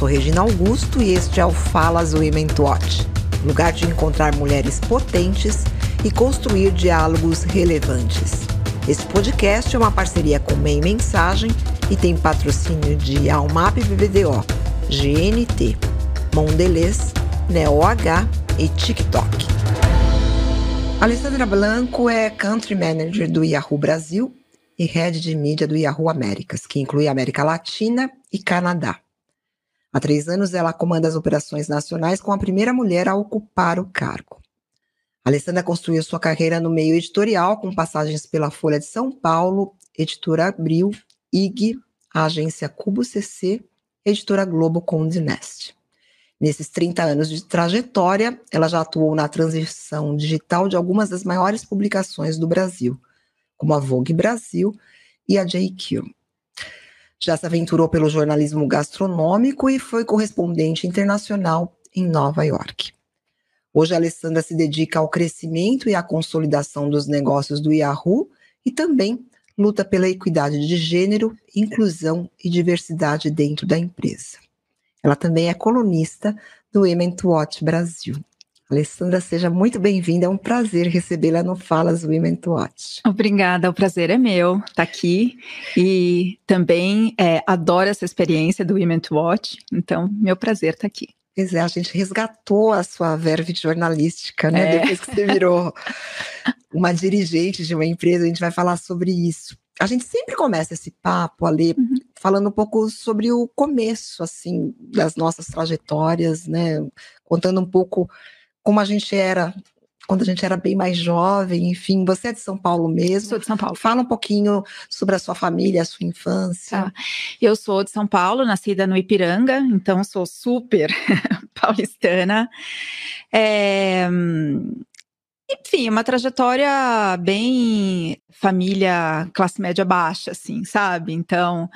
sou Regina Augusto e este é o Falas Women Watch, lugar de encontrar mulheres potentes e construir diálogos relevantes. Esse podcast é uma parceria com Meio Mensagem e tem patrocínio de Almap BBDO, GNT, Mondelez, NeoH e TikTok. Alessandra Blanco é Country Manager do Yahoo Brasil e Head de Mídia do Yahoo Américas, que inclui América Latina e Canadá. Há três anos, ela comanda as operações nacionais com a primeira mulher a ocupar o cargo. Alessandra construiu sua carreira no meio editorial, com passagens pela Folha de São Paulo, Editora Abril, IG, a agência Cubo CC, Editora Globo Conde Nest. Nesses 30 anos de trajetória, ela já atuou na transição digital de algumas das maiores publicações do Brasil, como a Vogue Brasil e a JQ. Já se aventurou pelo jornalismo gastronômico e foi correspondente internacional em Nova York. Hoje, a Alessandra se dedica ao crescimento e à consolidação dos negócios do Yahoo e também luta pela equidade de gênero, inclusão e diversidade dentro da empresa. Ela também é colunista do Women Watch Brasil. Alessandra, seja muito bem-vinda. É um prazer recebê-la no Falas Women to Watch. Obrigada, o prazer é meu estar tá aqui e também é, adoro essa experiência do Women to Watch, então, meu prazer estar tá aqui. Pois é, a gente resgatou a sua verve jornalística, né? É. Depois que você virou uma dirigente de uma empresa, a gente vai falar sobre isso. A gente sempre começa esse papo ali uhum. falando um pouco sobre o começo, assim, das nossas trajetórias, né? Contando um pouco como a gente era quando a gente era bem mais jovem, enfim, você é de São Paulo mesmo. Sou de São Paulo. Fala um pouquinho sobre a sua família, a sua infância. Tá. Eu sou de São Paulo, nascida no Ipiranga, então sou super paulistana. É, enfim, uma trajetória bem família classe média baixa, assim, sabe? Então,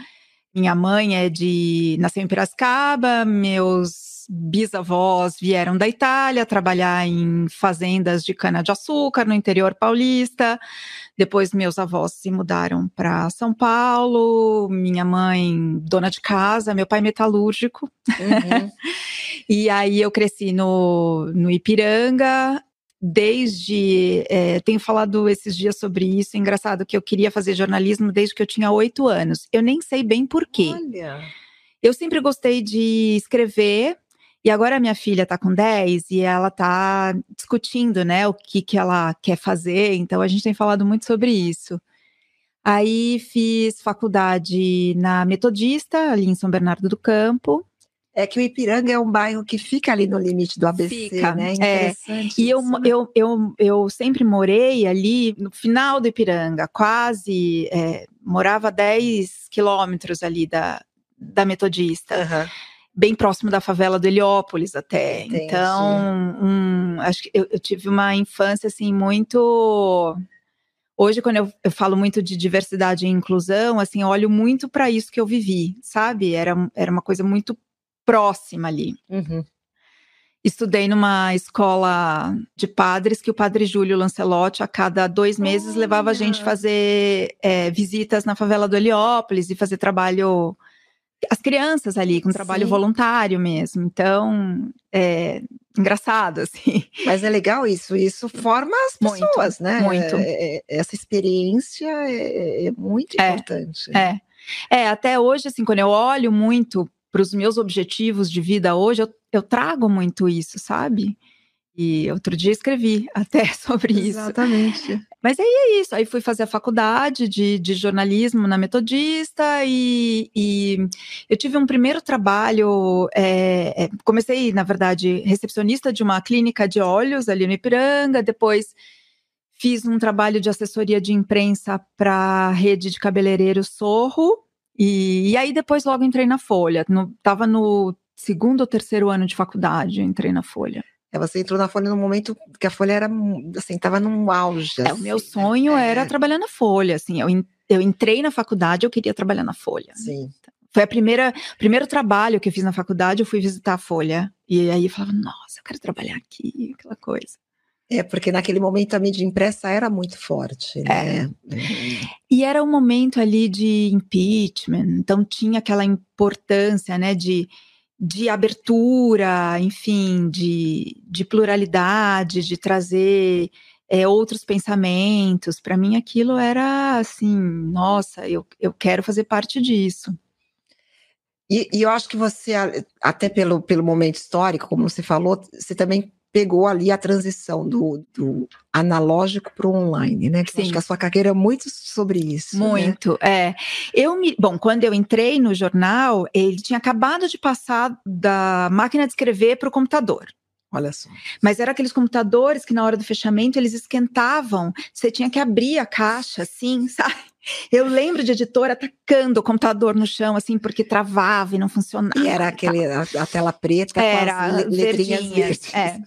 minha mãe é de nasceu em Piracicaba, meus bisavós vieram da Itália trabalhar em fazendas de cana-de-açúcar no interior paulista. Depois, meus avós se mudaram para São Paulo. Minha mãe, dona de casa, meu pai, metalúrgico. Uhum. e aí, eu cresci no, no Ipiranga. Desde. É, tenho falado esses dias sobre isso. É engraçado que eu queria fazer jornalismo desde que eu tinha oito anos. Eu nem sei bem porquê. Olha. Eu sempre gostei de escrever, e agora a minha filha está com 10 e ela está discutindo, né, o que, que ela quer fazer, então a gente tem falado muito sobre isso. Aí fiz faculdade na Metodista, ali em São Bernardo do Campo. É que o Ipiranga é um bairro que fica ali no limite do ABC, fica, né? É. E eu, eu, eu, eu sempre morei ali no final do Ipiranga, quase é, morava 10 quilômetros ali da, da Metodista. Uhum bem próximo da favela do Heliópolis até. Entendi. Então, acho que eu, eu, tive uma infância assim muito. Hoje, quando eu, eu falo muito de diversidade e inclusão, assim, olho muito para isso que eu vivi, sabe? Era, era uma coisa muito próxima ali. Uhum. Estudei numa escola de padres que o padre Júlio Lancelotti, a cada dois meses, levava a gente fazer é, visitas na favela do Heliópolis e fazer trabalho as crianças ali, com trabalho Sim. voluntário mesmo. Então, é engraçado, assim. Mas é legal isso, isso forma as pessoas, muito, né? Muito. É, é essa experiência é, é muito é, importante. É. é, até hoje, assim, quando eu olho muito para os meus objetivos de vida hoje, eu, eu trago muito isso, sabe? E outro dia escrevi até sobre isso. Exatamente. Mas aí é isso. Aí fui fazer a faculdade de, de jornalismo na Metodista e, e, eu tive um primeiro trabalho. É, é, comecei, na verdade, recepcionista de uma clínica de olhos ali no Ipiranga. Depois fiz um trabalho de assessoria de imprensa para a rede de cabeleireiro Sorro. E, e, aí depois logo entrei na Folha. No, tava no segundo ou terceiro ano de faculdade, entrei na Folha. É, você entrou na Folha no momento que a Folha era, assim, estava num auge. É, assim. o meu sonho é. era trabalhar na Folha, assim, eu, eu entrei na faculdade, eu queria trabalhar na Folha. Sim. Foi a primeira, primeiro trabalho que eu fiz na faculdade, eu fui visitar a Folha. E aí eu falava, nossa, eu quero trabalhar aqui, aquela coisa. É, porque naquele momento a mídia impressa era muito forte, né? É. E era um momento ali de impeachment, então tinha aquela importância, né, de de abertura, enfim, de, de pluralidade, de trazer é, outros pensamentos. Para mim, aquilo era assim: nossa, eu, eu quero fazer parte disso. E, e, eu acho que você, até pelo, pelo momento histórico, como você falou, você também pegou ali a transição do, do analógico para o online, né? Que acho que a sua carreira é muito sobre isso. Né? Muito, né? é. Eu me, bom, quando eu entrei no jornal, ele tinha acabado de passar da máquina de escrever para o computador. Olha só. Mas eram aqueles computadores que na hora do fechamento eles esquentavam. Você tinha que abrir a caixa, assim, sabe? Eu lembro de editora atacando o computador no chão, assim, porque travava e não funcionava. E era aquele, a, a tela preta era, com as letrinhas verdes. É.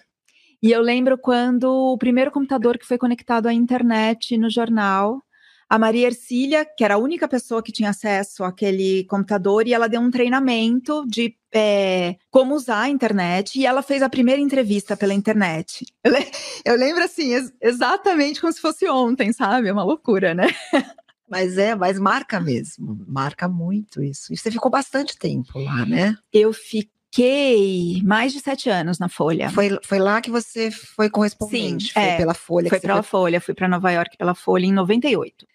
E eu lembro quando o primeiro computador que foi conectado à internet no jornal, a Maria Ercília, que era a única pessoa que tinha acesso àquele computador, e ela deu um treinamento de é, como usar a internet, e ela fez a primeira entrevista pela internet. Eu, le eu lembro assim, ex exatamente como se fosse ontem, sabe? É uma loucura, né? Mas é, mas marca mesmo, marca muito isso. E você ficou bastante tempo lá, né? Eu fiquei fiquei mais de sete anos na Folha. Foi, foi lá que você foi correspondente? Sim, foi é, pela Folha? Foi pela foi... Folha, fui para Nova York pela Folha em 98.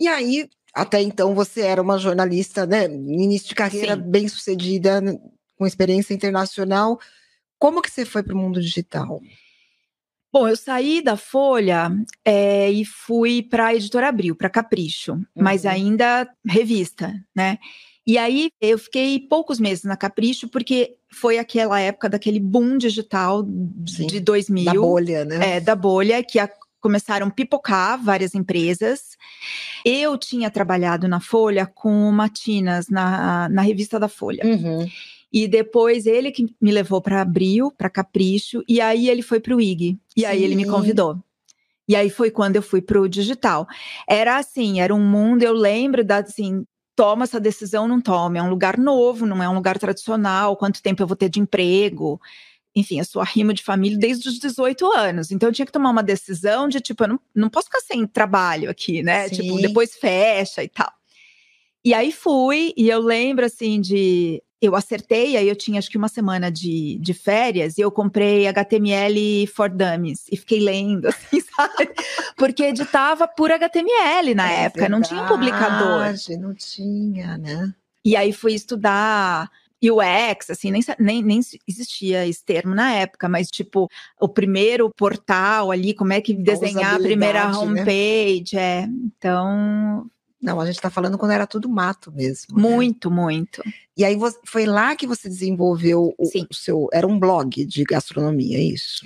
E aí, até então, você era uma jornalista, né? Início de carreira Sim. bem sucedida, com experiência internacional. Como que você foi para o mundo digital? Bom, eu saí da Folha é, e fui para a Editora Abril, para Capricho, uhum. mas ainda revista, né? E aí eu fiquei poucos meses na Capricho, porque foi aquela época daquele boom digital Sim, de 2000. Da bolha, né? É, da bolha, que a, começaram a pipocar várias empresas. Eu tinha trabalhado na Folha com o Matinas, na, na revista da Folha. Uhum. E depois ele que me levou para Abril, para Capricho, e aí ele foi para o IG. E Sim. aí ele me convidou. E aí foi quando eu fui para o digital. Era assim, era um mundo, eu lembro da assim, toma essa decisão, não toma. É um lugar novo, não é um lugar tradicional. Quanto tempo eu vou ter de emprego? Enfim, eu sou arrimo de família desde os 18 anos. Então eu tinha que tomar uma decisão de tipo, eu não, não posso ficar sem trabalho aqui, né? Sim. Tipo, depois fecha e tal. E aí fui, e eu lembro assim de eu acertei, aí eu tinha acho que uma semana de, de férias e eu comprei HTML for Dummies e fiquei lendo, assim, sabe? Porque editava por HTML na é época, verdade, não tinha publicador. Não tinha, né? E aí fui estudar UX, assim, nem, nem, nem existia esse termo na época, mas tipo, o primeiro portal ali, como é que desenhar a primeira né? homepage, né? é. Então, não, a gente está falando quando era tudo mato mesmo. Né? Muito, né? muito. E aí você, foi lá que você desenvolveu o, o, seu. Era um blog de gastronomia, é isso?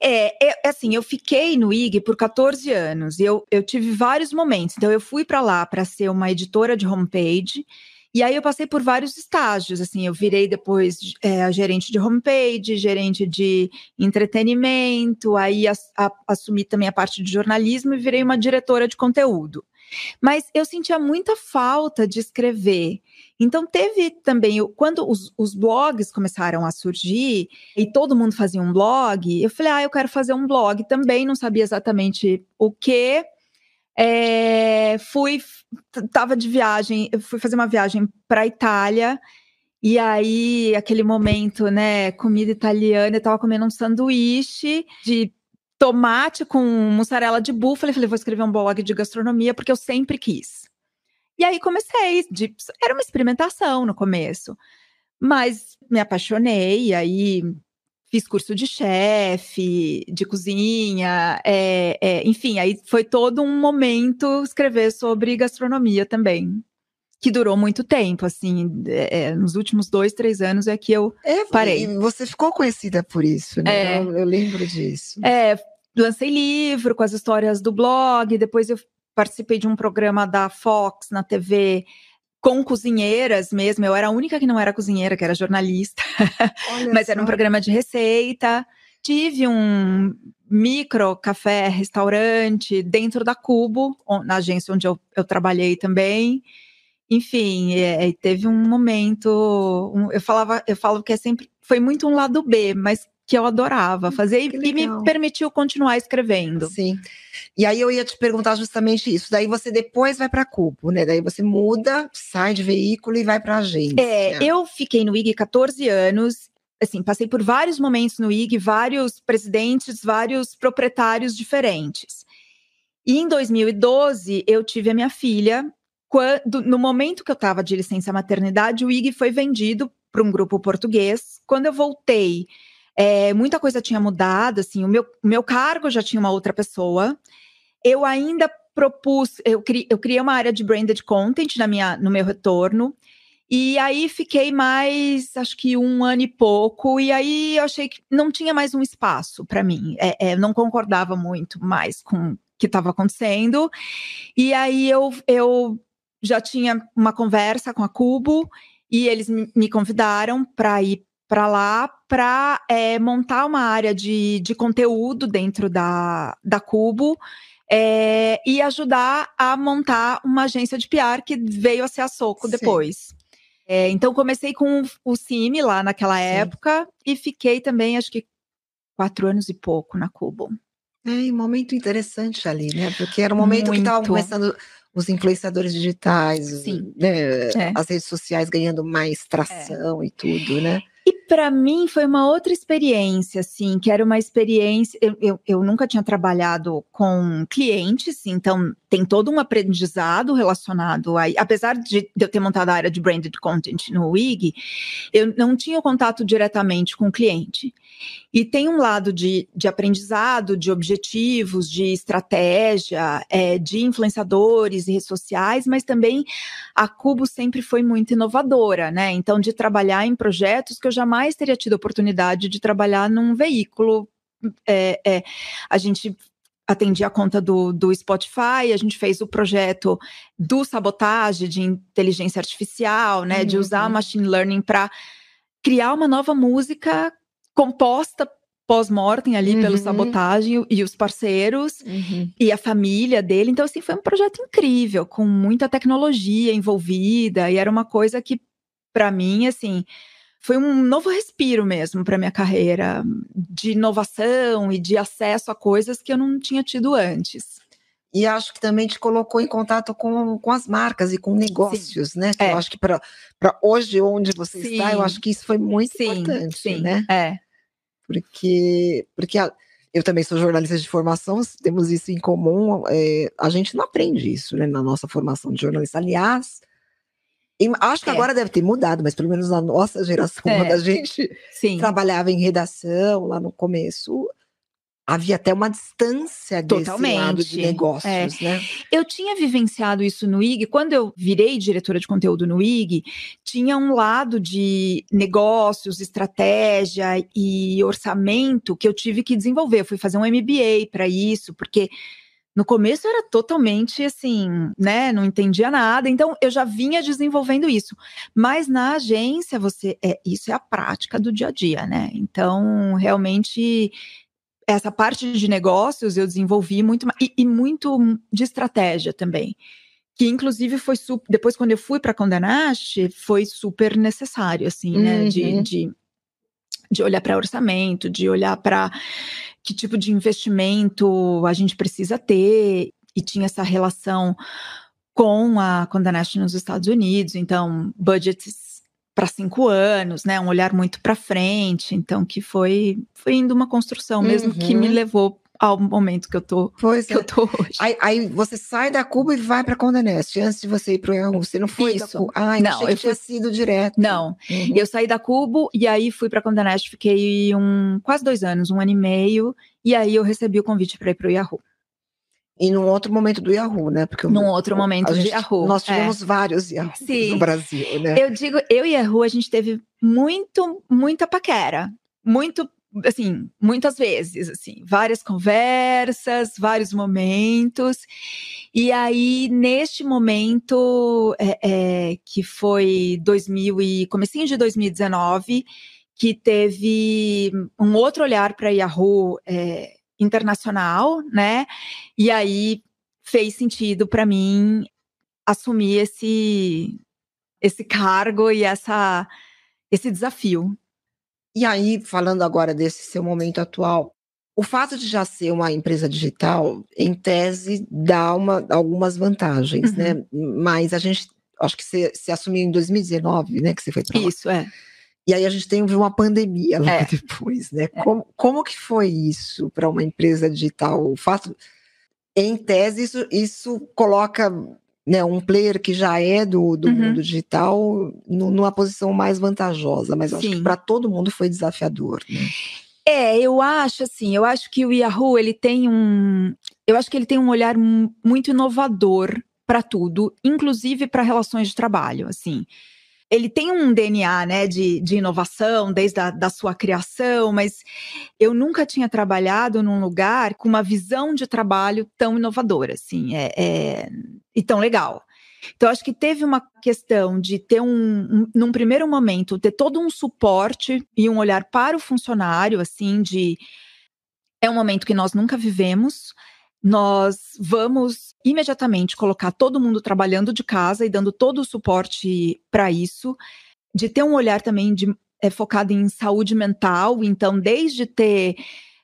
É, é, é assim, eu fiquei no IG por 14 anos e eu, eu tive vários momentos. Então, eu fui para lá para ser uma editora de homepage. E aí eu passei por vários estágios, assim, eu virei depois é, gerente de homepage, gerente de entretenimento, aí a, a, assumi também a parte de jornalismo e virei uma diretora de conteúdo. Mas eu sentia muita falta de escrever. Então, teve também, quando os, os, blogs começaram a surgir e todo mundo fazia um blog, eu falei, ah, eu quero fazer um blog também, não sabia exatamente o que. É, fui, tava de viagem, fui fazer uma viagem para Itália. E aí, aquele momento, né, comida italiana, eu tava comendo um sanduíche de tomate com mussarela de búfala. E falei, vou escrever um blog de gastronomia porque eu sempre quis. E aí comecei, de, era uma experimentação no começo, mas me apaixonei, aí fiz curso de chefe, de cozinha, é, é, enfim, aí foi todo um momento escrever sobre gastronomia também. Que durou muito tempo, assim, é, é nos últimos dois, três anos é que eu é, parei. E você ficou conhecida por isso, né? É. Eu, eu lembro disso. É, lancei livro com as histórias do blog, depois eu participei de um programa da Fox na TV com cozinheiras mesmo. Eu era a única que não era cozinheira, que era jornalista, mas era um programa de receita. Tive um micro café restaurante dentro da Cubo, na agência onde eu, eu trabalhei também. Enfim, é, é teve um momento. Um, eu falava, eu falo que é sempre foi muito um lado B, mas que eu adorava fazer e, e, me permitiu continuar escrevendo. Sim. E aí eu ia te perguntar justamente isso. Daí você depois vai para Cubo, né? Daí você muda, sai de veículo e vai para agência. É, eu fiquei no IG 14 anos. Assim, passei por vários momentos no IG, vários presidentes, vários proprietários diferentes. E em 2012 eu tive a minha filha. Quando, no momento que eu estava de licença maternidade, o IG foi vendido para um grupo português. Quando eu voltei é, muita coisa tinha mudado, assim, o meu, meu cargo já tinha uma outra pessoa. Eu ainda propus, eu, cri, eu criei uma área de branded content na minha, no meu retorno. E aí fiquei mais, acho que um ano e pouco, e aí eu achei que não tinha mais um espaço para mim. É, é, não concordava muito mais com o que estava acontecendo. E aí eu, eu já tinha uma conversa com a Cubo e eles me convidaram para ir para lá para é, montar uma área de, de conteúdo dentro da, da Cubo é, e ajudar a montar uma agência de PR que veio a ser a Soco Sim. depois. É, então comecei com o CIMI lá naquela Sim. época e fiquei também, acho que quatro anos e pouco na Cubo. É um momento interessante ali, né? Porque era um momento Muito. que estava começando os influenciadores digitais, né? é. as redes sociais ganhando mais tração é. e tudo, né? E para mim foi uma outra experiência, assim, que era uma experiência. Eu, eu, eu, nunca tinha trabalhado com clientes, então tem todo um aprendizado relacionado a. Apesar de eu ter montado a área de branded content no WIG, eu não tinha contato diretamente com o cliente. E tem um lado de, de aprendizado, de objetivos, de estratégia, é, de influenciadores e redes sociais, mas também a Cubo sempre foi muito inovadora, né? Então, de trabalhar em projetos que eu jamais teria tido oportunidade de trabalhar num veículo. É, é, a gente atendia a conta do, do Spotify, a gente fez o projeto do sabotagem de inteligência artificial, né? Uhum. De usar machine learning para criar uma nova música composta pós-mortem ali uhum. pelo sabotagem e os parceiros uhum. e a família dele. Então, assim, foi um projeto incrível, com muita tecnologia envolvida, e era uma coisa que, para mim, assim, foi um novo respiro mesmo para minha carreira de inovação e de acesso a coisas que eu não tinha tido antes. E acho que também te colocou em contato com, com as marcas e com negócios, sim. né? Que é. eu acho que para hoje, onde você sim. está, eu acho que isso foi muito sim, importante, sim. né? É porque, porque a, eu também sou jornalista de formação, temos isso em comum, é, a gente não aprende isso né, na nossa formação de jornalista. Aliás, acho que é. agora deve ter mudado, mas pelo menos na nossa geração, é. quando a gente Sim. trabalhava em redação lá no começo, havia até uma distância Totalmente. desse lado de negócios, é. né? Eu tinha vivenciado isso no IG, quando eu virei diretora de conteúdo no IG, tinha um lado de negócios, estratégia e orçamento que eu tive que desenvolver. Eu fui fazer um MBA para isso, porque no começo era totalmente assim, né? Não entendia nada. Então eu já vinha desenvolvendo isso. Mas na agência você é isso é a prática do dia a dia, né? Então realmente essa parte de negócios eu desenvolvi muito e, e muito de estratégia também que inclusive foi super, depois quando eu fui para Condenaste, foi super necessário, assim, uhum. né, de, uhum. de, de olhar para orçamento, de olhar para que tipo de investimento a gente precisa ter, e tinha essa relação com a Condenaste nos Estados Unidos, então, budgets para cinco anos, né? Um olhar muito para frente, então que foi foi indo uma construção mesmo uhum. que me uhum. levou ao momento que eu tô, pois que é. eu tô hoje. Aí, aí, você sai da Cuba e vai para Condé Nast. Antes de você ir para o Yahoo, você não foi Isso. Ah, não, eu tinha fui... sido direto. Não, uhum. eu saí da Cuba e aí fui para Condé Nast, fiquei um quase dois anos, um ano e meio, e aí eu recebi o convite para ir para o Yahoo. E num outro momento do Yahoo, né? Porque num outro momento do Yahoo. Nós é. tivemos é. vários Yahoo Sim. no Brasil, né? Eu digo, eu e Yahoo, a gente teve muito, muita paquera. Muito, assim, muitas vezes, assim, várias conversas, vários momentos. E aí, neste momento, é, é, que foi 2000 e comecinho de 2019, que teve um outro olhar para Yahoo é, internacional, né? E aí fez sentido para mim assumir esse esse cargo e essa esse desafio. E aí, falando agora desse seu momento atual, o fato de já ser uma empresa digital, em tese, dá uma, algumas vantagens, né? uhum. né? Mas a gente, acho que você, você assumiu em 2019, né? Que você foi para Isso, é. E aí a gente tem uma pandemia lá é. depois, né? É. Como, como que foi isso para uma empresa digital? O fato, em tese, isso, isso coloca né, um player que já é do, do uhum. mundo digital no, numa posição mais vantajosa, mas acho que para todo mundo foi desafiador. Né? É, eu acho assim, eu acho que o Yahoo ele tem um, eu acho que ele tem um olhar muito inovador para tudo, inclusive para relações de trabalho, assim ele tem um DNA né, de, de inovação desde a da sua criação, mas eu nunca tinha trabalhado num lugar com uma visão de trabalho tão inovadora, assim, é, é, e tão legal. Então, acho que teve uma questão de ter um, um, num primeiro momento, ter todo um suporte e um olhar para o funcionário, assim, de é um momento que nós nunca vivemos, nós vamos imediatamente colocar todo mundo trabalhando de casa e dando todo o suporte para isso, de ter um olhar também de, é, focado em saúde mental, então, desde ter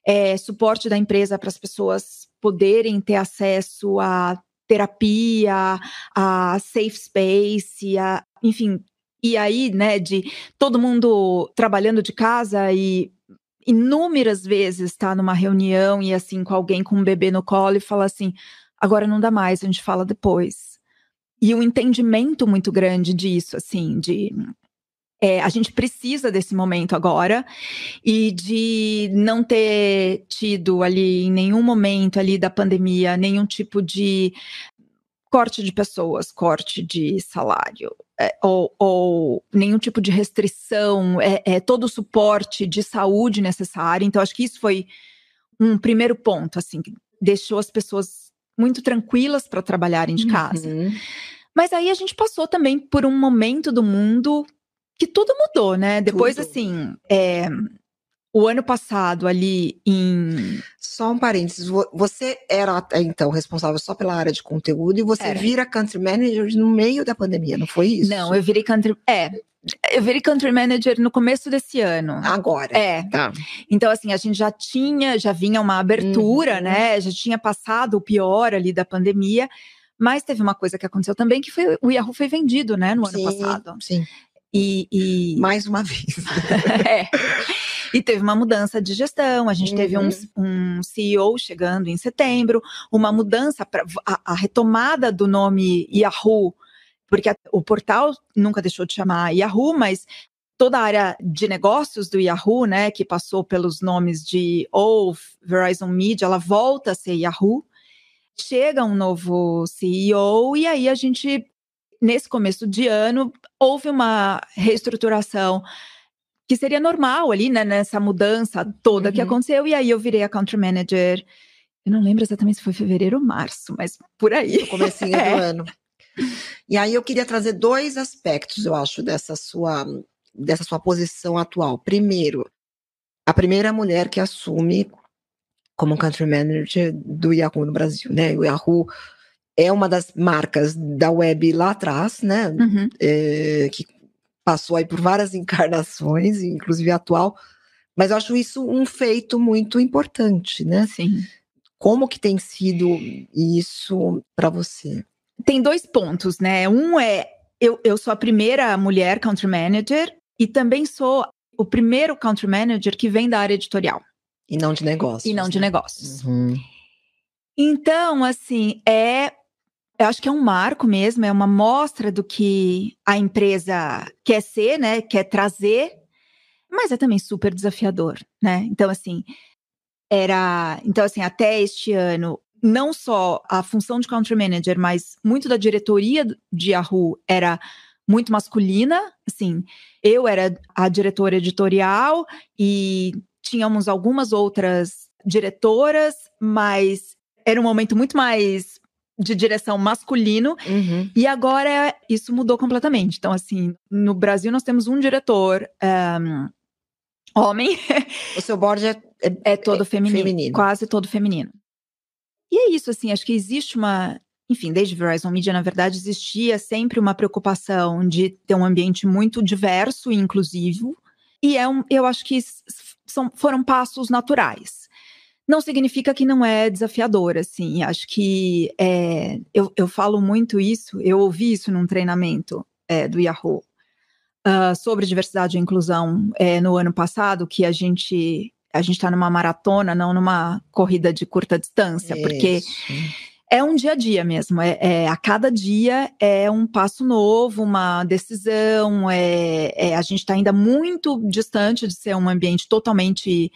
é, suporte da empresa para as pessoas poderem ter acesso a terapia, a safe space, a, enfim, e aí, né, de todo mundo trabalhando de casa e inúmeras vezes estar tá numa reunião e assim com alguém com um bebê no colo e falar assim, agora não dá mais, a gente fala depois. E um entendimento muito grande disso, assim, de é, a gente precisa desse momento agora e de não ter tido ali em nenhum momento ali da pandemia nenhum tipo de corte de pessoas, corte de salário, é, ou, ou, nenhum tipo de restrição, é, é, todo o suporte de saúde necessário. Então, acho que isso foi um primeiro ponto, assim, que deixou as pessoas muito tranquilas para trabalharem de casa. Uhum. Mas aí a gente passou também por um momento do mundo que tudo mudou, né? Depois, tudo. assim, é, o ano passado ali em. Só um parênteses, você era até então responsável só pela área de conteúdo e você era. vira country manager no meio da pandemia, não foi isso? Não, eu virei country. É. Eu virei country manager no começo desse ano. Agora. É. Tá. Então, assim, a gente já tinha, já vinha uma abertura, uhum. né? Já tinha passado o pior ali da pandemia. Mas teve uma coisa que aconteceu também, que foi o Yahoo foi vendido, né, no sim, ano passado. Sim. E, e... Mais uma vez. é. E teve uma mudança de gestão, a gente uhum. teve um, um, CEO chegando em setembro, uma mudança, pra, a, a retomada do nome Yahoo, porque a, o portal nunca deixou de chamar Yahoo, mas toda a área de negócios do Yahoo, né, que passou pelos nomes de ou Verizon Media, ela volta a ser Yahoo. Chega um novo CEO e aí a gente nesse começo de ano houve uma reestruturação que seria normal ali, né, nessa mudança toda uhum. que aconteceu, e aí eu virei a country manager. Eu não lembro exatamente se foi fevereiro ou março, mas por aí. No comecinho é. do ano. E aí eu queria trazer dois aspectos, eu acho, dessa sua, dessa sua posição atual. Primeiro, a primeira mulher que assume como country manager do Yahoo no Brasil, né? O Yahoo é uma das marcas da web lá atrás, né? Uhum. É, que passou aí por várias encarnações, inclusive atual, mas eu acho isso um feito muito importante, né? Sim. Como que tem sido isso para você? Tem dois pontos, né? Um é eu, eu sou a primeira mulher country manager e também sou o primeiro country manager que vem da área editorial. E não de negócios. E não né? de negócios. Uhum. Então, assim, é eu acho que é um marco mesmo, é uma mostra do que a empresa quer ser, né? Quer trazer, mas é também super desafiador, né? Então, assim, era. Então, assim, até este ano, não só a função de country manager, mas muito da diretoria de Yahoo era muito masculina. Assim, eu era a diretora editorial e tínhamos algumas outras diretoras, mas era um momento muito mais de direção masculino. Uhum. E agora isso mudou completamente. Então, assim, no Brasil nós temos um diretor um, homem. O seu board é, é, é todo é feminino, feminino, Quase todo feminino. E é isso, assim, acho que existe uma. Enfim, desde Verizon Media, na verdade, existia sempre uma preocupação de ter um ambiente muito diverso e inclusivo. e é um, eu acho que são, foram passos naturais. Não significa que não é desafiador, assim. Acho que é, eu, eu falo muito isso, eu ouvi isso num treinamento é, do Yahoo uh, sobre diversidade e inclusão é, no ano passado, que a gente a gente está numa maratona, não numa corrida de curta distância, isso. porque é um dia a dia mesmo. É, é, a cada dia é um passo novo, uma decisão. É, é a gente está ainda muito distante de ser um ambiente totalmente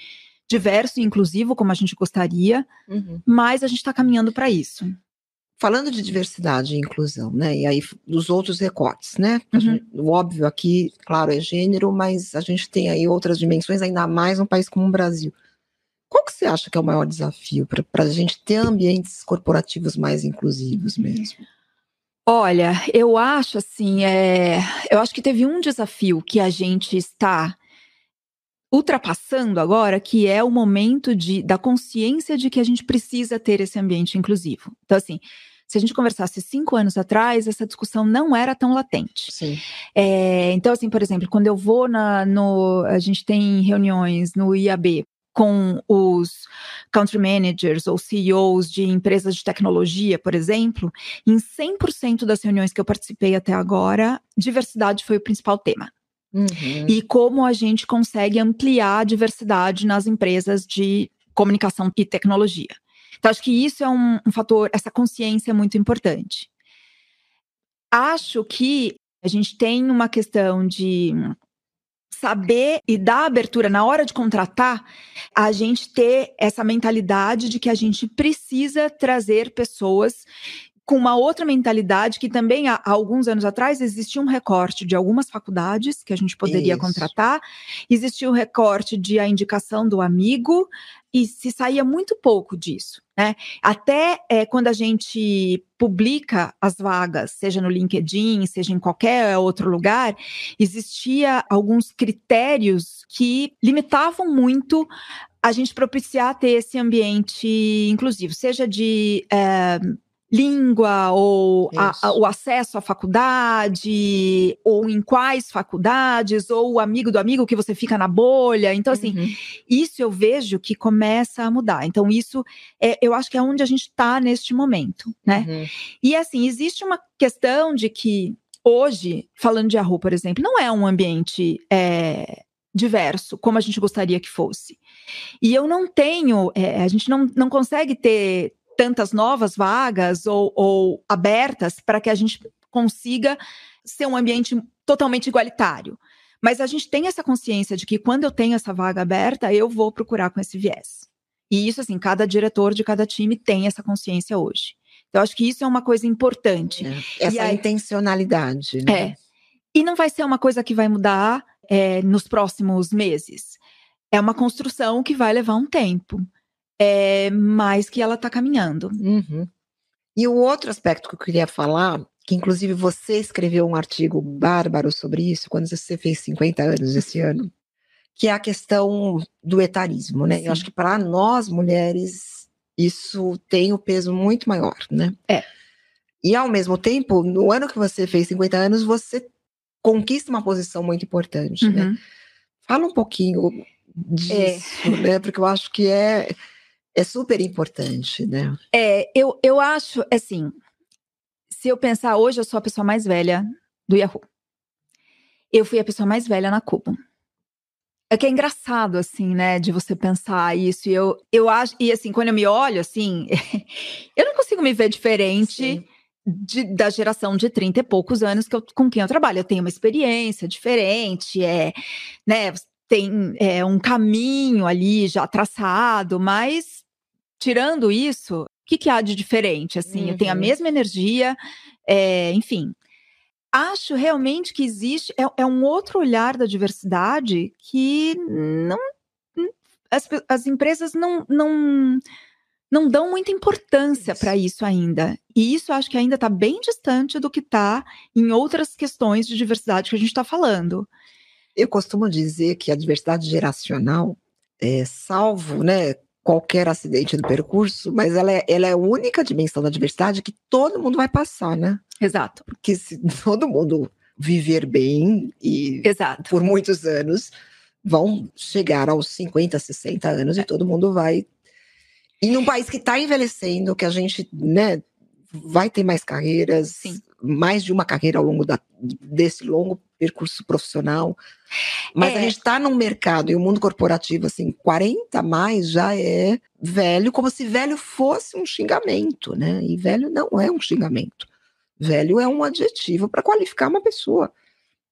diverso e inclusivo, como a gente gostaria, uhum. mas a gente está caminhando para isso. Falando de diversidade e inclusão, né? E aí dos outros recortes, né? Uhum. Gente, o óbvio aqui, claro, é gênero, mas a gente tem aí outras dimensões, ainda mais um país como o Brasil. Qual que você acha que é o maior desafio para a gente ter ambientes corporativos mais inclusivos mesmo? Olha, eu acho assim, é, eu acho que teve um desafio que a gente está ultrapassando agora, que é o momento de, da consciência de que a gente precisa ter esse ambiente inclusivo. Então, assim, se a gente conversasse cinco anos atrás, essa discussão não era tão latente. É, então, assim, por exemplo, quando eu vou na, no. A gente tem reuniões no IAB com os country managers ou CEOs de empresas de tecnologia, por exemplo, em 100% das reuniões que eu participei até agora, diversidade foi o principal tema. Uhum. E como a gente consegue ampliar a diversidade nas empresas de comunicação e tecnologia. Então, acho que isso é um, um fator, essa consciência é muito importante. Acho que a gente tem uma questão de saber e dar abertura na hora de contratar, a gente ter essa mentalidade de que a gente precisa trazer pessoas com uma outra mentalidade que também há, há, alguns anos atrás existia um recorte de algumas faculdades que a gente poderia Isso. contratar, existia o um recorte de a indicação do amigo e se saía muito pouco disso. Né? Até é, quando a gente publica as vagas, seja no LinkedIn, seja em qualquer outro lugar, existia alguns critérios que limitavam muito a gente propiciar ter esse ambiente inclusivo, seja de é, língua ou a, a, o acesso à faculdade ou em quais faculdades ou o amigo do amigo que você fica na bolha. Então assim uhum. isso eu vejo que começa a mudar. Então isso é, eu acho que é onde a gente está neste momento né? Uhum. e assim existe uma questão de que hoje falando de Yahoo por exemplo não é um ambiente é, diverso como a gente gostaria que fosse. E eu não tenho é, a gente não, não consegue ter tantas novas vagas ou, ou abertas para que a gente consiga ser um ambiente totalmente igualitário. Mas a gente tem essa consciência de que quando eu tenho essa vaga aberta, eu vou procurar com esse viés. E isso, assim, cada diretor de cada time tem essa consciência hoje. Então, acho que isso é uma coisa importante. É, essa aí, intencionalidade. Né? É. E não vai ser uma coisa que vai mudar é, nos próximos meses. É uma construção que vai levar um tempo é, mas que ela está caminhando. Uhum. E o outro aspecto que eu queria falar, que inclusive você escreveu um artigo bárbaro sobre isso, quando você fez 50 anos esse ano, que é a questão do etarismo, né? Sim. Eu acho que para nós mulheres isso tem o um peso muito maior, né? É. E ao mesmo tempo, no ano que você fez 50 anos, você conquista uma posição muito importante, né? uhum. né? Fala um pouquinho disso, é. né? Porque eu acho que é é super importante, né? É, eu, eu acho, assim, se eu pensar hoje, eu sou a pessoa mais velha do Yahoo. Eu fui a pessoa mais velha na Cuba. É que é engraçado, assim, né, de você pensar isso. E eu, eu acho, e assim, quando eu me olho, assim, eu não consigo me ver diferente de, da geração de 30 e poucos anos que eu, com quem eu trabalho. Eu tenho uma experiência diferente, é, né, tem é, um caminho ali já traçado, mas tirando isso, o que, que há de diferente? Assim, uhum. eu tenho a uhum. mesma energia, é, enfim. Acho realmente que existe é, é, um outro olhar da diversidade que não as, as empresas não, não não dão muita importância para isso ainda. E isso acho que ainda está bem distante do que está em outras questões de diversidade que a gente está falando. Eu costumo dizer que a diversidade geracional, é, salvo né, qualquer acidente no percurso, mas ela é, ela é a única dimensão da diversidade que todo mundo vai passar, né? Exato. Porque se todo mundo viver bem e Exato. por muitos anos, vão chegar aos 50, 60 anos e todo mundo vai. E num país que está envelhecendo, que a gente né, vai ter mais carreiras, Sim. Mais de uma carreira ao longo da, desse longo percurso profissional. Mas É. a gente está num mercado e o mundo corporativo, assim, 40 a mais já é velho, como se velho fosse um xingamento, né? E velho não é um xingamento. Velho é um adjetivo para qualificar uma pessoa,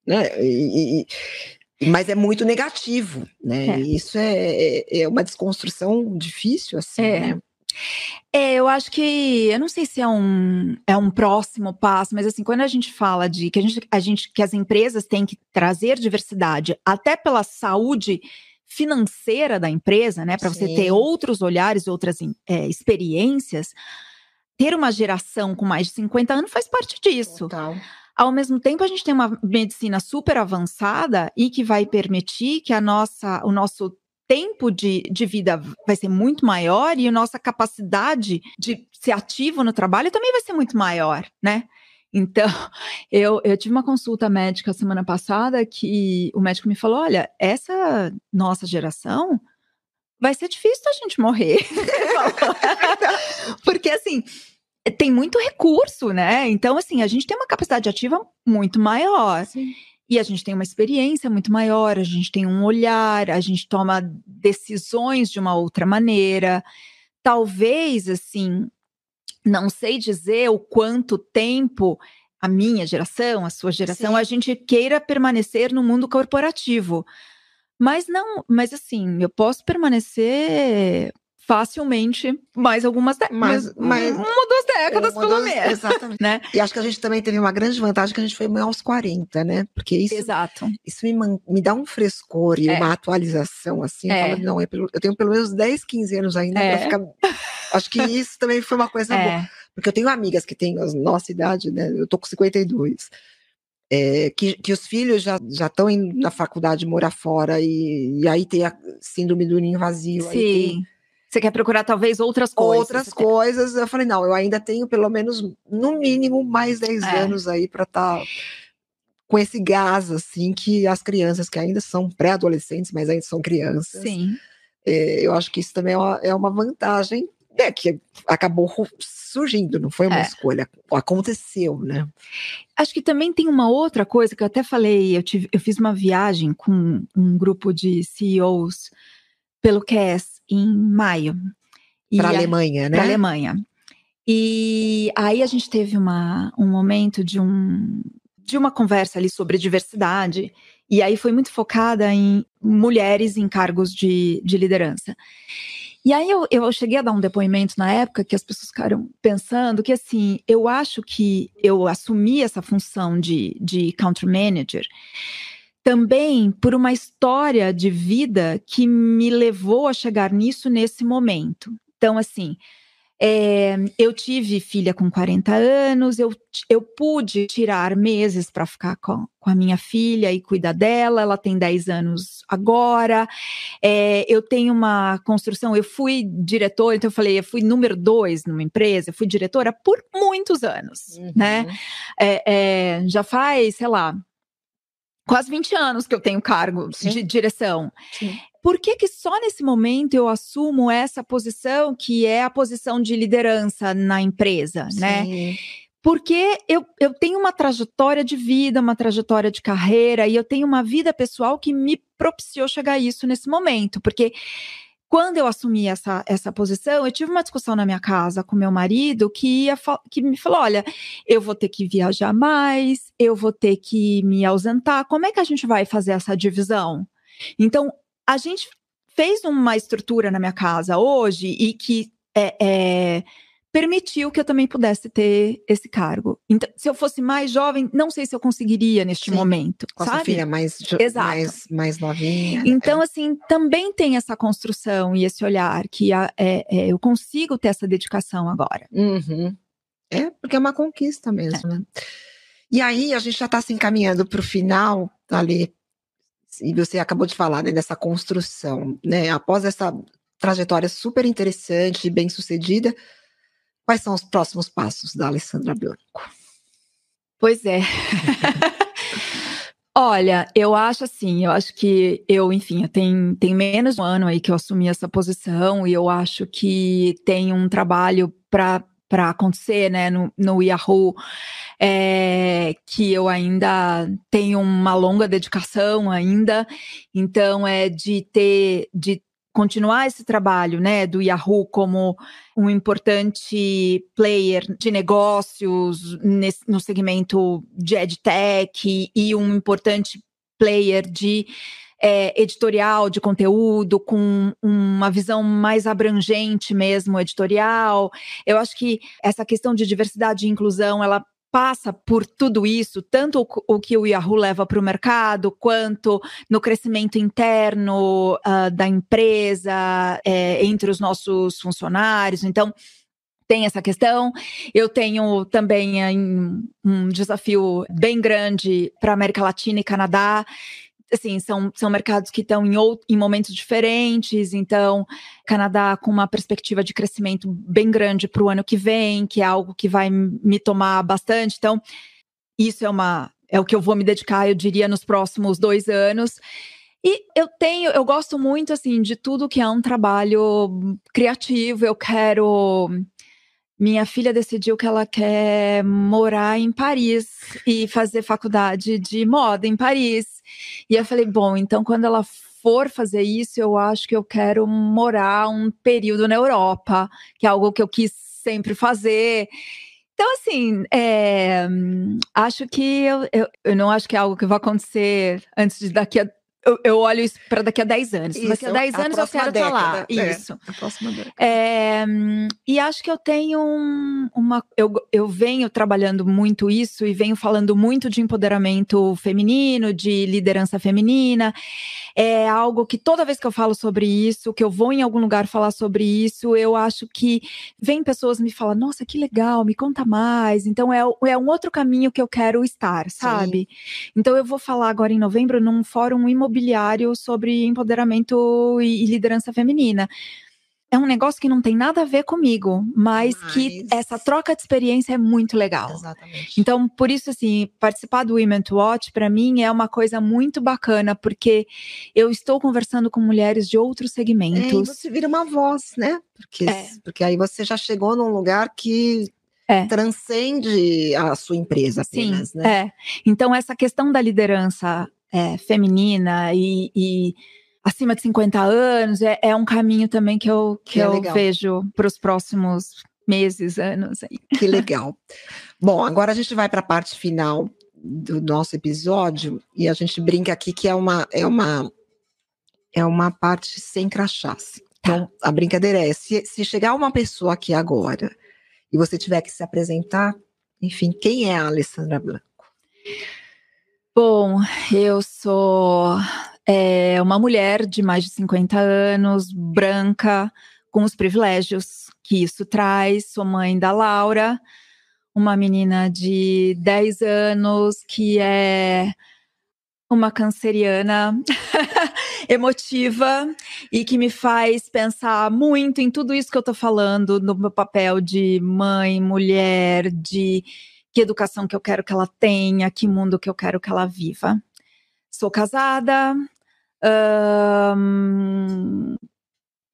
né? E- e- mas é muito negativo, né? É. E isso é, é- é uma desconstrução difícil, assim, É. né? É, eu acho que eu não sei se é um, é um próximo passo, mas assim, quando a gente fala de que a gente, a gente que as empresas têm que trazer diversidade até pela saúde financeira da empresa, né, para você ter outros olhares, outras é, experiências, ter uma geração com mais de 50 anos faz parte disso. Total. Ao mesmo tempo, a gente tem uma medicina super avançada e que vai permitir que a nossa, o nosso tempo de, de vida vai ser muito maior e a nossa capacidade de ser ativo no trabalho também vai ser muito maior, né? Então, eu, eu tive uma consulta médica semana passada que o médico me falou: olha, essa nossa geração vai ser difícil a gente morrer. Porque assim, tem muito recurso, né? Então, assim, a gente tem uma capacidade ativa muito maior. Sim. E a gente tem uma experiência muito maior, a gente tem um olhar, a gente toma decisões de uma outra maneira. Talvez, assim, não sei dizer o quanto tempo a minha geração, a sua geração, Sim. a gente queira permanecer no mundo corporativo. Mas não, mas assim, eu posso permanecer facilmente mais algumas décadas, mas- uma ou duas décadas, pelo das- menos. Exatamente. Né? E acho que a gente também teve uma grande vantagem que a gente foi aos 40, né? Porque isso, Exato. isso me, me dá um frescor e É. uma atualização, assim. É. não, é eu tenho pelo menos 10, 15 anos ainda É. ficar. Acho que isso também foi uma coisa boa. É, Porque eu tenho amigas que têm a nossa idade, né? Eu tô com 52. É, que, que os filhos já estão na faculdade morar fora e, e aí tem a síndrome do ninho vazio. sim. Você quer procurar talvez outras coisas. outras Você quer- coisas. Eu falei, não, eu ainda tenho pelo menos, no mínimo, mais 10 É. anos aí para estar com esse gás, assim, que as crianças que ainda são pré-adolescentes, mas ainda são crianças. Sim. é, eu acho que isso também é uma, é uma vantagem, né, que acabou surgindo, não foi uma É. escolha, aconteceu, né? Acho que também tem uma outra coisa que eu até falei. Eu, tive, eu fiz uma viagem com um grupo de CEOs pelo CAS em maio. Para a a- Alemanha, né? pra Alemanha. E aí a gente teve uma, um momento de, um, de uma conversa ali sobre diversidade, e aí foi muito focada em mulheres em cargos de, de liderança. E aí eu, eu cheguei a dar um depoimento na época que as pessoas ficaram pensando que assim, eu acho que eu assumi essa função de, de country manager também por uma história de vida que me levou a chegar nisso nesse momento. Então, assim, é, eu tive filha com 40 anos, eu, eu pude tirar meses para ficar com, com a minha filha e cuidar dela, ela tem 10 anos agora. É, eu tenho uma construção, eu fui diretora, então eu falei, eu fui número dois numa empresa, eu fui diretora por muitos anos, né? Uhum. É, é, já faz, sei lá, quase 20 anos que eu tenho cargo Sim. de direção. Sim. Por que, que só nesse momento eu assumo essa posição que é a posição de liderança na empresa, né? Sim. Porque eu, eu tenho uma trajetória de vida, uma trajetória de carreira, e eu tenho uma vida pessoal que me propiciou chegar a isso nesse momento. Porque quando eu assumi essa, essa posição, eu tive uma discussão na minha casa com meu marido que, ia, que me falou: olha, eu vou ter que viajar mais, eu vou ter que me ausentar. Como é que a gente vai fazer essa divisão? Então, a gente fez uma estrutura na minha casa hoje e que é, é, permitiu que eu também pudesse ter esse cargo. Então, se eu fosse mais jovem, não sei se eu conseguiria neste Sim. momento, Com a sabe? sua filha mais, Exato. mais, mais novinha. né? Então, assim, também tem essa construção e esse olhar que a- é- é, eu consigo ter essa dedicação agora. Uhum. É, porque é uma conquista mesmo, né? E aí, a gente já está se encaminhando para o final, ali, e você acabou de falar né, dessa construção, né? Após essa trajetória super interessante e bem sucedida, quais são os próximos passos da Alessandra Blanco? Pois é. Olha, eu acho assim, eu acho que eu, enfim, tem, tem menos de um ano aí que eu assumi essa posição e eu acho que tem um trabalho para para acontecer, né, no, no Yahoo, é, que eu ainda tenho uma longa dedicação ainda, então é de ter, de continuar esse trabalho, né, do Yahoo como um importante player de negócios nesse, no segmento de edtech e um importante player de é, editorial de conteúdo, com uma visão mais abrangente mesmo editorial. Eu acho que essa questão de diversidade e inclusão, ela passa por tudo isso, tanto o, o que o Yahoo leva para o mercado, quanto no crescimento interno uh, da empresa, é, entre os nossos funcionários. Então, tem essa questão. Eu tenho também um, um desafio bem grande para América Latina e Canadá, assim, são, são mercados que estão em, em momentos diferentes, então, Canadá com uma perspectiva de crescimento bem grande para o ano que vem, que é algo que vai me tomar bastante. Então, isso é uma é o que eu vou me dedicar, eu diria, nos próximos dois anos. E eu tenho, eu gosto muito assim de tudo que é um trabalho criativo. Eu quero minha filha decidiu que ela quer morar em Paris e fazer faculdade de moda em Paris. E eu falei, bom, então quando ela for fazer isso, eu acho que eu quero morar um período na Europa, que é algo que eu quis sempre fazer. Então, assim, é, acho que eu, eu, eu, não acho que é algo que vai acontecer antes de daqui a eu, eu olho isso para daqui a 10 anos. Isso, daqui a 10 anos eu quero estar lá. É, isso. A próxima década. É, e acho que eu tenho um, uma. Eu, eu venho trabalhando muito isso e venho falando muito de empoderamento feminino, de liderança feminina. É algo que toda vez que eu falo sobre isso, que eu vou em algum lugar falar sobre isso, eu acho que vem pessoas me falam: nossa, que legal, me conta mais. Então é, é um outro caminho que eu quero estar, sabe? Sim. Então eu vou falar agora em novembro num fórum imobiliário imobiliário sobre empoderamento e, e liderança feminina é um negócio que não tem nada a ver comigo, mas, mas, que essa troca de experiência é muito legal. Exatamente. Então, por isso, assim, participar do Women to Watch, para mim, é uma coisa muito bacana, porque eu estou conversando com mulheres de outros segmentos. É, você vira uma voz, né? Porque, é. porque aí você já chegou num lugar que é. transcende a sua empresa apenas, Sim, né? É. Então, essa questão da liderança é, feminina e, e, acima de 50 anos é, é, um caminho também que eu, que, que é eu vejo para os próximos meses, anos. Aí. Que legal. Bom, agora a gente vai para a parte final do nosso episódio e a gente brinca aqui que é uma é uma é uma parte sem crachás. Então, a brincadeira é: se, se chegar uma pessoa aqui agora e você tiver que se apresentar, enfim, quem é a Alessandra Blanco? Bom, eu sou é, uma mulher de mais de 50 anos, branca, com os privilégios que isso traz. Sou mãe da Laura, uma menina de 10 anos que é uma canceriana emotiva e que me faz pensar muito em tudo isso que eu tô falando no meu papel de mãe, mulher, de que educação que eu quero que ela tenha, que mundo que eu quero que ela viva. Sou casada,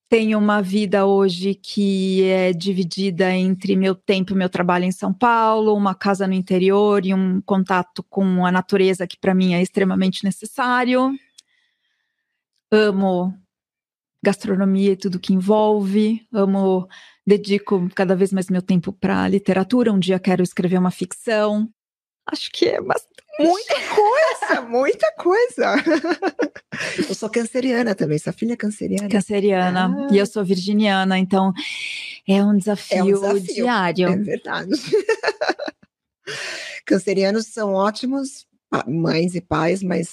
tenho uma vida hoje que é dividida entre meu tempo e meu trabalho em São Paulo, uma casa no interior e um contato com a natureza que para mim é extremamente necessário. Amo gastronomia e tudo que envolve, amo dedico cada vez mais meu tempo para literatura. Um dia quero escrever uma ficção. Acho que é bastante. Muita coisa, muita coisa. eu sou canceriana também, sua filha é canceriana. Canceriana, ah. e eu sou virginiana, então é um desafio, é um desafio. diário. É verdade. Cancerianos são ótimos mães e pais, mas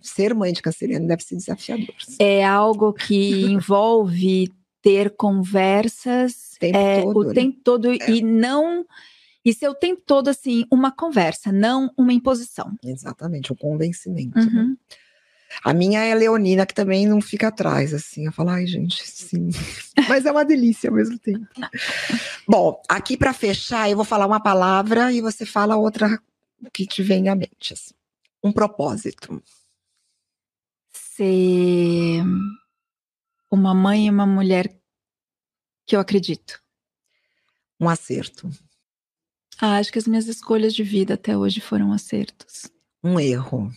ser mãe de canceriano deve ser desafiador. É algo que envolve ter conversas tempo é, todo, o né? tempo todo é. e não e ser o tempo todo assim uma conversa, não uma imposição. Exatamente, o um convencimento. Né? Uhum. Né? A minha é a Leonina, que também não fica atrás, assim. Eu falo, ai, gente, sim. Mas é uma delícia ao mesmo tempo. Bom, aqui para fechar, eu vou falar uma palavra e você fala outra que te vem à mente. Assim. Um propósito. Ser uma mãe e uma mulher que eu acredito. Um acerto. Ah, acho que as minhas escolhas de vida até hoje foram acertos. Um erro.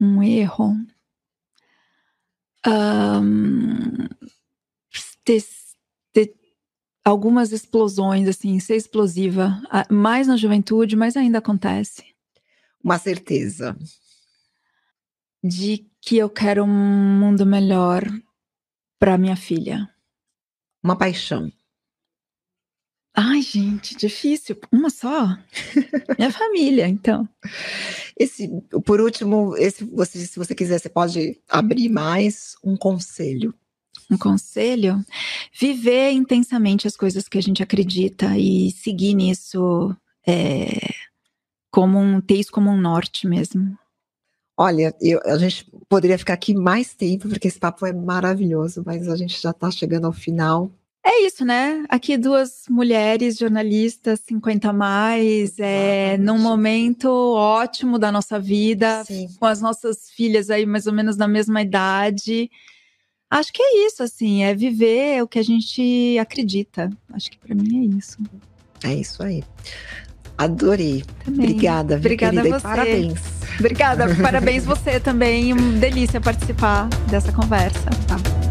Um erro. Um, ter, ter algumas explosões, assim, ser explosiva, mais na juventude, mas ainda acontece. Uma certeza. De que eu quero um mundo melhor para minha filha. Uma paixão. Ai, gente, difícil. Uma só? Minha família, então. Esse, por último, esse, você, se você quiser, você pode abrir mais um conselho. Um conselho? Viver intensamente as coisas que a gente acredita e seguir nisso é, como um ter isso como um norte mesmo. Olha, eu, a gente poderia ficar aqui mais tempo, porque esse papo é maravilhoso, mas a gente já está chegando ao final. É isso, né? Aqui duas mulheres jornalistas, 50 a mais, é, num momento ótimo da nossa vida, Sim. com as nossas filhas aí mais ou menos na mesma idade. Acho que é isso, assim, é viver o que a gente acredita. Acho que para mim é isso. É isso aí. Adorei. Também. Obrigada, Obrigada querida, a você. parabéns. Obrigada, parabéns você também. Delícia participar dessa conversa. Tá?